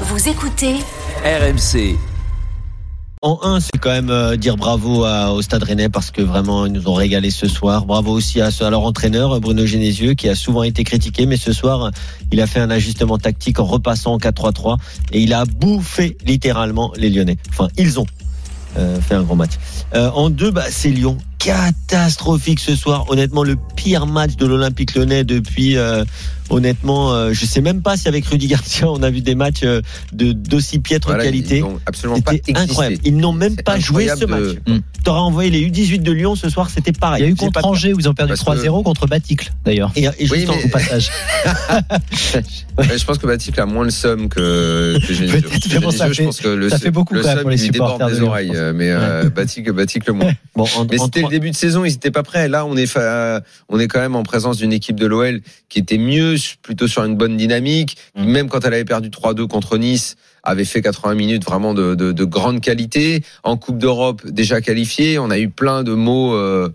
Vous écoutez RMC. En 1, c'est quand même euh, dire bravo à- au Stade Rennais parce que vraiment ils nous ont régalé ce soir. Bravo aussi à, à leur entraîneur Bruno Genésieux qui a souvent été critiqué, mais ce soir il a fait un ajustement tactique en repassant en 4-3-3 et il a bouffé littéralement les Lyonnais. Enfin, ils ont euh, fait un gros match. Euh, en 2, bah, c'est Lyon. Catastrophique ce soir. Honnêtement, le pire match de l'Olympique Lyonnais depuis. euh, honnêtement, euh, je sais même pas si avec Rudy Garcia on a vu des matchs euh, de d'aussi piètre Voilà, qualité. Ils n'ont absolument pas incroyable. Ils n'ont même pas joué ce match. de- T'aurais envoyé les U18 de Lyon ce soir, c'était pareil. Il y a eu contre pas- Angers où ils ont perdu Parce que- 3-0 contre Baticle d'ailleurs. Et, et Oui, juste en- mais- Au passage. Ouais, je pense que Baticle a moins le somme que, que ça je fait- pense que le, ça fait beaucoup le quand même seum pour les supporters de des Lyon, oreilles, euh, mais euh, Baticle, Baticle moins. Bon, en, Mais c'était le début de saison, ils n'étaient pas prêts. Là, on est, fa- on est quand même en présence d'une équipe de l'OL qui était mieux, plutôt sur une bonne dynamique. qui, Mm. Même quand elle avait perdu 3-2 contre Nice, avait fait 80 minutes vraiment de, de, de grande qualité. En Coupe d'Europe, déjà qualifié. On a eu plein de mots euh,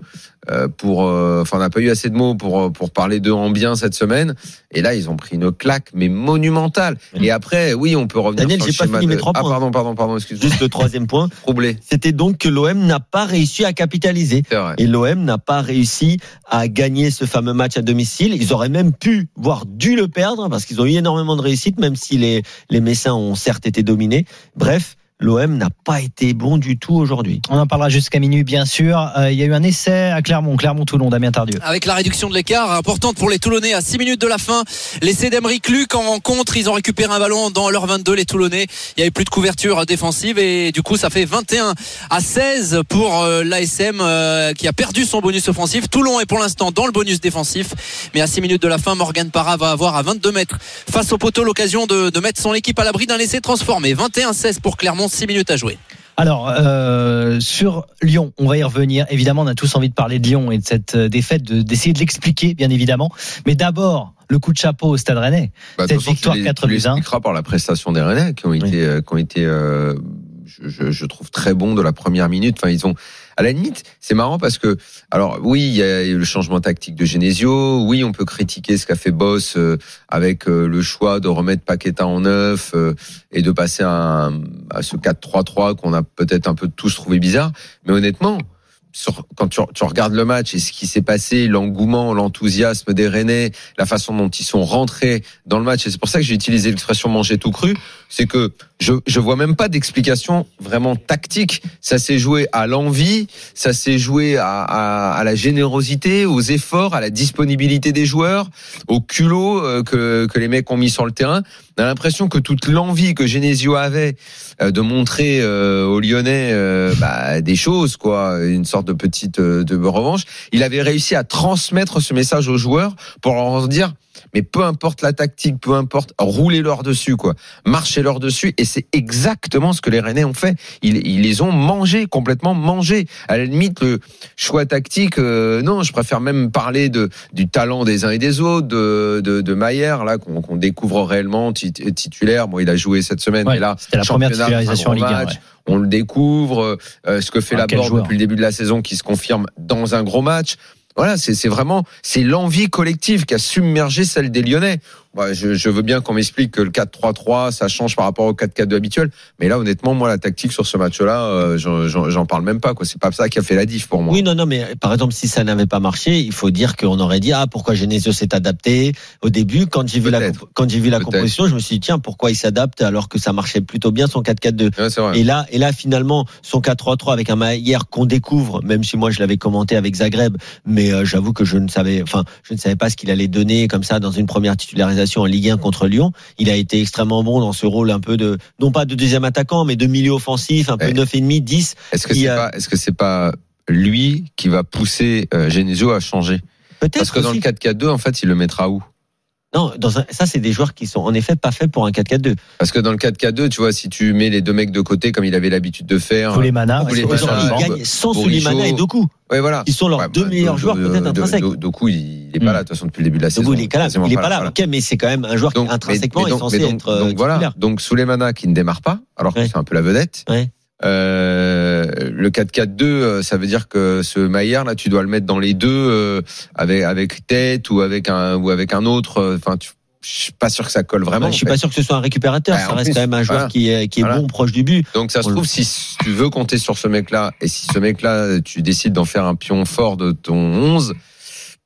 euh, pour, euh, enfin, on n'a pas eu assez de mots pour pour parler d'eux en bien cette semaine. Et là, ils ont pris une claque, mais monumentale. Mm. Et après, oui, on peut revenir Daniel, sur le j'ai pas schéma fini mes de- trois Ah, points. pardon, pardon, pardon, excuse-moi. Juste le troisième point, Troublé. c'était donc que l'OM n'a pas réussi à capitaliser. C'est vrai. Et l'OM n'a pas réussi à gagner ce fameux match à domicile. Ils auraient même pu, voire dû le perdre, parce qu'ils ont eu énormément de réussite, même si les, les Messins ont certes été dominés. Bref, l'OM n'a pas été bon du tout aujourd'hui. On en parlera jusqu'à minuit bien sûr. Euh, il y a eu un essai à Clermont, Clermont-Toulon, Damien Tardieu. Avec la réduction de l'écart importante pour les Toulonnais à 6 minutes de la fin. L'essai d'Emeric Luc en contre, ils ont récupéré un ballon dans leur 22 les Toulonnais. Il y avait plus de couverture défensive et du coup ça fait 21 à 16 pour euh, l'ASM euh, qui a perdu son bonus offensif. Toulon est pour l'instant dans le bonus défensif, mais à 6 minutes de la fin, Morgan Parra va avoir à 22 mètres face au poteau l'occasion de, de mettre son équipe à l'abri d'un essai transformé. 21-16 pour Clermont, 6 minutes à jouer. Alors, euh, sur Lyon, on va y revenir. Évidemment, on a tous envie de parler de Lyon et de cette euh, défaite, de- d'essayer de l'expliquer, bien évidemment. Mais d'abord, le coup de chapeau au Stade Rennais. Bah, de Cette façon, victoire tu les- 4 tu buts 1. l'expliqueras par la prestation des Rennais qui ont Oui. été, euh, qui ont été, euh, je, je- trouve très bons de la première minute. Enfin, ils ont, à la limite, c'est marrant parce que, alors oui, il y a le changement tactique de Genesio. Oui, on peut critiquer ce qu'a fait Boss euh, avec euh, le choix de remettre Paqueta en neuf euh, et de passer à, à ce 4-3-3 qu'on a peut-être un peu tous trouvé bizarre. Mais honnêtement. Sur, quand tu, tu regardes le match et ce qui s'est passé, l'engouement, l'enthousiasme des Rennais, la façon dont ils sont rentrés dans le match, et c'est pour ça que j'ai utilisé l'expression manger tout cru, c'est que je je vois même pas d'explication vraiment tactique. Ça s'est joué à l'envie, ça s'est joué à, à, à la générosité, aux efforts, à la disponibilité des joueurs, au culot euh, que que les mecs ont mis sur le terrain. On a l'impression que toute l'envie que Genesio avait euh, de montrer euh, aux Lyonnais bah, des choses, quoi, une sorte de petite de revanche, il avait réussi à transmettre ce message aux joueurs pour leur dire mais peu importe la tactique, peu importe, roulez-leur dessus, quoi. Marchez-leur dessus. Et c'est exactement ce que les Rennais ont fait. Ils, ils les ont mangés, complètement mangés. À la limite, le choix tactique, euh, non, je préfère même parler de, du talent des uns et des autres, de, de, de Maillère, là, qu'on découvre réellement tit- titulaire. Bon, il a joué cette semaine, Ouais, mais là, C'était la première titularisation en Ligue grand 1. match. ouais. on le découvre, euh, ce que fait Ah, la Borde depuis le début de la saison qui se confirme dans un gros match. Voilà, c'est vraiment c'est l'envie collective qui a submergé celle des Lyonnais. Je, je veux bien qu'on m'explique que le 4-3-3 ça change par rapport au 4-4-2 habituel, mais là honnêtement moi la tactique sur ce match-là, euh, j'en- parle même pas quoi. C'est pas ça qui a fait la diff pour moi. Oui, non, non, mais par exemple, si ça n'avait pas marché, il faut dire qu'on aurait dit ah pourquoi Genesio s'est adapté au début? Quand j'ai vu la quand j'ai vu la composition, je me suis dit tiens pourquoi il s'adapte alors que ça marchait plutôt bien son 4-4-2. Ouais, c'est vrai. Et là, et là, finalement, son 4-3-3 avec un Maillère qu'on découvre, même si moi je l'avais commenté avec Zagreb, mais euh, j'avoue que je ne savais, enfin, je ne savais pas ce qu'il allait donner comme ça dans une première titularisation en Ligue 1 contre Lyon. Il a été extrêmement bon dans ce rôle un peu de, non pas de deuxième attaquant, mais de milieu offensif, un peu Ouais. 9,5, 10. Est-ce que c'est a- pas est-ce que c'est pas lui qui va pousser euh, Genesio à changer? Peut-être. Parce que dans le aussi. 4-4-2 en fait il le mettra où? Non, dans un- ça, c'est des joueurs qui sont en effet pas faits pour un 4-4-2. Parce que dans le 4K2, tu vois, si tu mets les deux mecs de côté comme il avait l'habitude de faire. Tous les manas. Ils gagnent sans. Souleymana et Doku, Ouais, voilà. qui sont leurs Ouais, deux bah, meilleurs Do- joueurs peut-être Do- intrinsèques. Do- Doku, il est pas Mm. là, de toute façon, depuis le début de la saison. Doku, il est pas là, il est pas pas là. voilà. Ok, mais c'est quand même un joueur qui Donc, intrinsèquement mais est donc- censé mais donc- être euh, donc voilà. Donc Souleymana qui ne démarre pas, alors que Ouais. c'est un peu la vedette. Euh, le 4-4-2, euh, ça veut dire que ce Maillard là, tu dois le mettre dans les deux euh, avec avec tête ou avec un ou avec un autre. euh, Enfin, tu- je suis pas sûr que ça colle vraiment. Ouais, je suis fait. pas sûr que ce soit un récupérateur. Ouais, ça reste plus, quand même un joueur voilà. qui est, qui est Voilà. bon proche du but. Donc ça se trouve si tu veux compter sur ce mec-là et si ce mec-là tu décides d'en faire un pion fort de ton 11,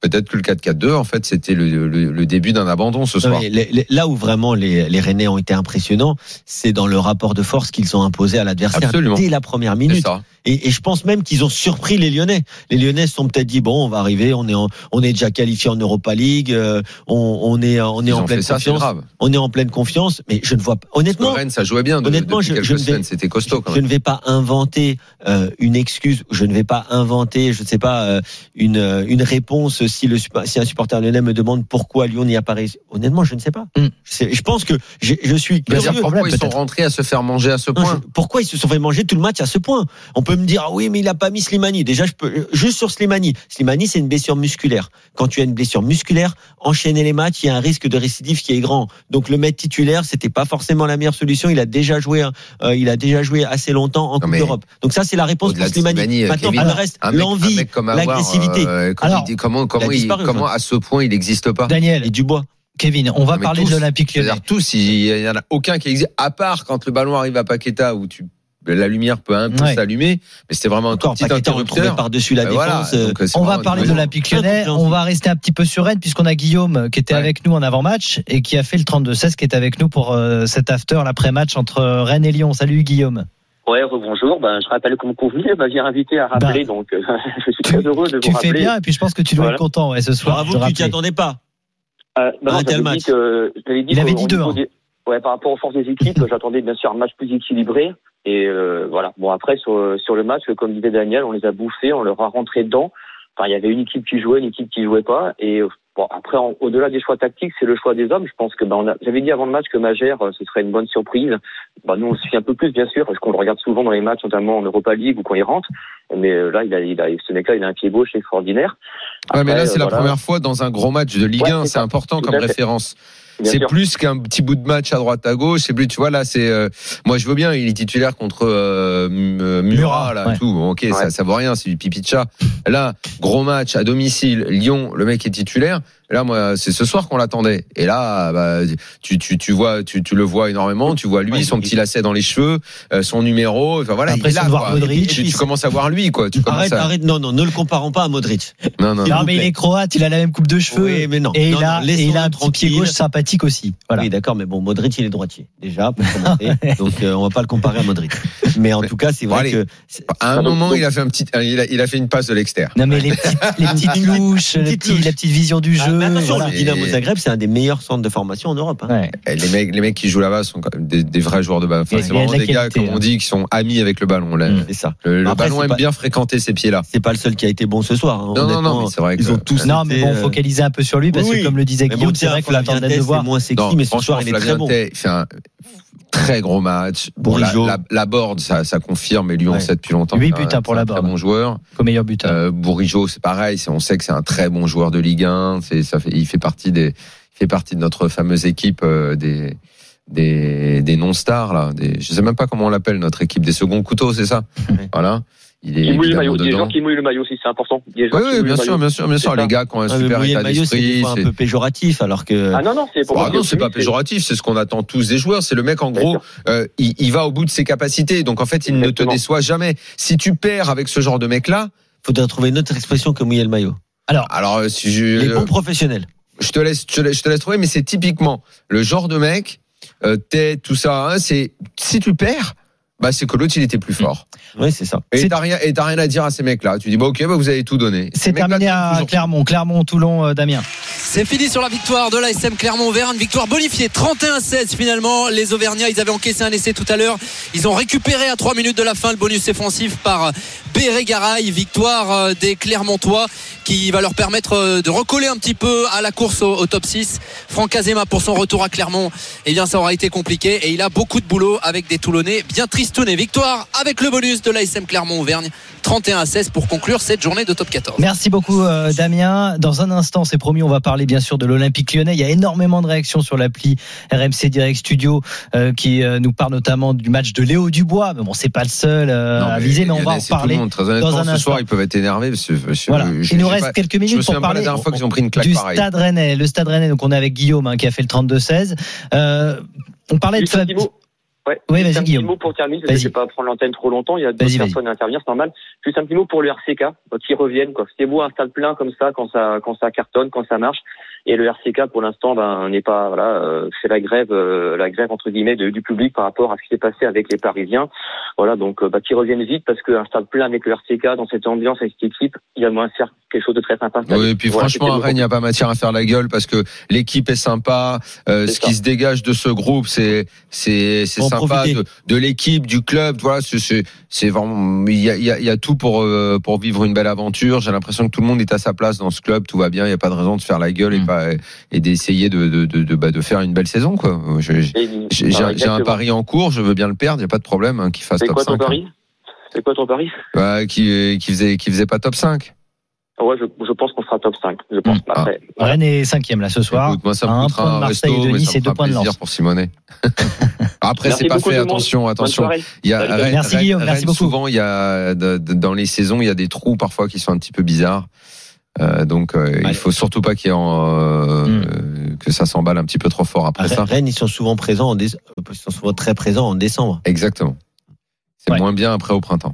peut-être que le 4-4-2 en fait c'était le, le- le début d'un abandon ce soir. là où vraiment les, les Rennais ont été impressionnants, c'est dans le rapport de force qu'ils ont imposé à l'adversaire dès la première minute. ça. Et, et je pense même qu'ils ont surpris les Lyonnais. Les Lyonnais se sont peut-être dit bon, on va arriver, on est en- on est déjà qualifié en Europa League, euh, on, on est on est Ils en pleine ça, c'est confiance, grave. on est en pleine confiance. Mais je ne vois pas. Parce que Honnêtement, Rennes, ça jouait bien. De, honnêtement, je- je ne vais- semaines, c'était costaud quand je même. ne vais pas inventer euh, une excuse, je ne vais pas inventer, je ne sais pas, euh, une, euh, une réponse si, le, si un supporter lyonnais me demande pourquoi Lyon n'y a pas réussi. Honnêtement, je ne sais pas. Mm. Je, sais- je pense que je suis curieux. pourquoi problème, ils sont rentrés à se faire manger à ce Non, point? je- pourquoi ils se sont fait manger tout le match à ce point? On peut me dire ah oui mais il a pas mis Slimani. Déjà je peux juste sur Slimani. Slimani c'est une blessure musculaire. Quand tu as une blessure musculaire, enchaîner les matchs, il y a un risque de récidive qui est grand. Donc le mettre titulaire, c'était pas forcément la meilleure solution. Il a déjà joué, euh, il a déjà joué assez longtemps en Coupe d'Europe. Donc ça c'est la réponse pour de Slimani. Slimani, euh, Maintenant Kevin, le reste, l'envie, l'agressivité. euh, comment, Alors, il dit- comment, comment, il- disparu, comment à ce point il n'existe pas? Daniel et Dubois. Kevin, on va Non, parler tous. de l'Olympique lyonnais. C'est-à-dire tous, il y en a aucun qui existe, à part quand le ballon arrive à Paqueta où tu la lumière peut un peu Ouais. s'allumer, mais c'était vraiment un tout petit interrupteur. par-dessus la Ben défense. voilà, euh, donc, c'est On va parler de l'Olympique lyonnais. On va rester un petit peu sur Rennes puisqu'on a Guillaume qui était Ouais. avec nous en avant-match et qui a fait le 32-16 qui est avec nous pour euh, cet after, l'après-match entre euh, Rennes et Lyon. Salut Guillaume. Ouais, bonjour. Ben, je rappelle comme convenu, elle m'avait invité à rappeler, donc euh, je suis très heureux de Tu vous fais rappeler. bien et puis je pense que tu dois Voilà. être content ouais, ce soir. Bravo, tu t'y attendais pas. Euh, ben non, match. dit que, j'avais dit Il avait dit deux, hein. des- ouais, par rapport aux forces des équipes, j'attendais bien sûr un match plus équilibré. Et euh, voilà. Bon, après, sur, sur le match, comme disait Daniel, on les a bouffés, on leur a rentré dedans. Enfin, il y avait une équipe qui jouait, une équipe qui jouait pas. Et euh, bon, après, au-delà des choix tactiques, c'est le choix des hommes. Je pense que ben, j'avais dit avant le match que Magère, euh, ce serait une bonne surprise. Ben, nous, on suit un peu plus, bien sûr, parce qu'on le regarde souvent dans les matchs, notamment en Europa League ou quand il rentre. Mais euh, là, il a, il a, ce mec-là, il a un pied gauche extraordinaire. Ouais, mais là, Après, c'est euh, la première fois dans un gros match de Ligue Ouais, 1. c'est important comme fait. C'est plus qu'un petit bout de match à droite à gauche. C'est plus, tu vois, là, c'est. euh, moi, je veux bien. Il est titulaire contre euh, Murat, Murat, là, ouais. tout. Bon, ok, ça, ça vaut rien. C'est du pipi de chat. Là, gros match à domicile. Lyon, le mec est titulaire. Là, moi, c'est ce soir qu'on l'attendait. Et là, bah, tu, tu, tu vois, tu, tu le vois énormément. Tu vois lui, Ouais, son petit lacet dans les cheveux, euh, son numéro. Enfin voilà, il est là. de voir. Modric. Tu, tu commences à voir lui, quoi. Tu commences Arrête, à... arrête, non, non, ne le comparons pas à Modric. Non, non, Non vous mais il est croate, il a la même coupe de cheveux Oui, mais non. et Non, il a, non, et il a un petit pied gauche sympathique aussi. Voilà. Oui, d'accord, mais bon, Modric, il est droitier, déjà, pour commencer. Donc, euh, on va pas le comparer à Modric. Mais en tout cas, c'est Bon, vrai allez. que. c'est- À un moment, il a fait un petit, il a, il a fait une passe de l'extérieur. Non mais les petites, les petites louches, les petite petits- louche. la petite vision du Ah, jeu. attention, voilà. le Dynamo Zagreb, c'est un des meilleurs centres de formation en Europe. hein. Ouais. Les mecs, les mecs qui jouent là-bas sont quand même des, des vrais joueurs de ballon. Enfin, c'est de vraiment des gars, comme hein. on dit, qui sont amis avec le ballon. là. Mm. C'est ça. Le, le Après, ballon aime pas- bien fréquenter ces pieds-là. C'est pas le seul qui a été bon ce soir. hein. Non, non, non, c'est vrai Ils ont tous. Non mais bon, euh, focaliser un peu sur lui parce oui, que comme le disait mais bon, Guillaume, c'est vrai qu'on attendait de voir. c'est moins sexy, Non, mais ce soir, il est très bon. Très gros match. Bon, la, la, la board, ça, ça confirme, et lui, on Ouais. sait depuis longtemps. Huit que c'est un- buts, hein, pour la un Très board. bon joueur. Comme meilleur buteur. Euh, Bourigeaud, c'est pareil. c'est- On sait que c'est un très bon joueur de Ligue 1. C'est, ça fait, il fait partie des, il fait partie de notre fameuse équipe euh, des, des, des non-stars là. Des, je sais même pas comment on l'appelle notre équipe des seconds couteaux, c'est ça? Voilà. Il est Qui mouille le maillot. Des gens qui mouillent le maillot aussi, c'est important. Oui, oui, bien sûr, bien sûr, bien sûr. C'est Les gars qui ont un Ah, super état c'est d'esprit. fois un c'est- peu péjoratif, alors que. Ah non, non, c'est pour Ah non, c'est pas c'est- péjoratif, c'est ce qu'on attend tous des joueurs. C'est le mec, en gros, euh, il, il va au bout de ses capacités. Donc en fait, il ne te déçoit jamais. Si tu perds avec ce genre de mec-là, Faudrait trouver une autre expression que mouiller le maillot. alors euh, si je, Les bons professionnels. je te laisse, je te laisse, je te laisse trouver, mais c'est typiquement le genre de mec, euh, tête, tout ça. hein, c'est si tu perds, Bah, c'est que l'autre, il était plus fort. Oui, c'est ça. Et t'as rien, et rien à dire à ces mecs-là. Tu dis, bah, ok, bah, vous avez tout donné. Ces C'est terminé à Clermont, Clermont, Toulon, euh, Damien. C'est fini sur la victoire de l'ASM Clermont-Auvergne. Victoire bonifiée 31-16 finalement. Les Auvergnats, ils avaient encaissé un essai tout à l'heure. Ils ont récupéré à 3 minutes de la fin le bonus offensif par Béré Garay. Victoire euh, des Clermontois qui va leur permettre euh, de recoller un petit peu à la course au, au top 6. Franck Azema pour son retour à Clermont, eh bien ça aura été compliqué et il a beaucoup de boulot avec des Toulonnais bien tristounés. Victoire avec le bonus de l'ASM Clermont-Auvergne 31-16 pour conclure cette journée de top 14. Merci beaucoup euh, Damien. Dans un instant, c'est promis, on va parler bien sûr de l'Olympique lyonnais. Il y a énormément de réactions sur l'appli RMC Direct Studio euh, qui euh, nous parle notamment du match de Léo Dubois. Mais bon, c'est pas le seul euh, Non, à viser, mais on va en parler. monde. Très honnêtement, dans un ce instant. soir, ils peuvent être énervés. parce que Voilà. je- Il nous reste pas- quelques Je me minutes pour pas la parler dernière fois qu'ils ont pris une claque du. Stade Rennais. Le Stade Rennais, donc on est avec Guillaume hein, qui a fait le 32-16. Euh, on parlait de Juste un Ouais. Oui, Juste vas-y, un petit mot pour terminer, parce que Vas-y. je vais pas prendre l'antenne trop longtemps. Il y a d'autres personnes à intervenir, c'est normal. Juste un petit mot pour le RCK, qui reviennent, quoi. C'est beau un stade plein comme ça, quand ça, quand ça cartonne, quand ça marche. Et le RCK, pour l'instant, ben, n'est pas, voilà, euh, c'est la grève, euh, la grève, entre guillemets, de- du public par rapport à ce qui s'est passé avec les Parisiens. Voilà, donc, euh, bah, qu'ils reviennent vite parce qu'un stade plein avec le RCK, dans cette ambiance, avec cette équipe, il y a de faire quelque chose de très sympa. Oui, et puis Voilà, franchement, à Rennes, il n'y a pas matière à faire la gueule parce que l'équipe est sympa. Euh, ce qui se dégage de ce groupe, c'est c'est c'est sympa profiter. de, de l'équipe, du club. Voilà, c'est c'est c'est vraiment il y a, il y, a, y a tout pour euh, pour vivre une belle aventure. J'ai l'impression que tout le monde est à sa place dans ce club. Tout va bien. Il n'y a pas de raison de faire la gueule et Mm. pas et d'essayer de de de, de, bah, de faire une belle saison quoi. Et- J'ai Ah, un- pari en cours. Je veux bien le perdre. Il n'y a pas de problème hein, qu'il fasse C'est top quoi ton 5. pari? C'est quoi ton pari? Bah, qui qui faisait qui faisait pas top 5. Ouais, je, je pense qu'on sera top 5. Je pense. Après, voilà. Rennes est cinquième là ce soir. Écoute, moi, ça me un coûtera point de Marseille resto, et de mais Nice et deux points de plaisir Lens. pour Simonet. Après, c'est pas fait, attention, attention. Il y a. Rennes- Merci, Rennes- Guillaume, merci Rennes, beaucoup. Souvent, il y a dans les saisons, il y a des trous parfois qui sont un petit peu bizarres. Euh, donc, euh, il faut surtout pas qu'il y ait en, euh, Mm. euh, que ça s'emballe un petit peu trop fort après ça. Rennes, ils sont souvent présents en déce- ils sont souvent très présents en décembre. Exactement. C'est Ouais. moins bien après au printemps.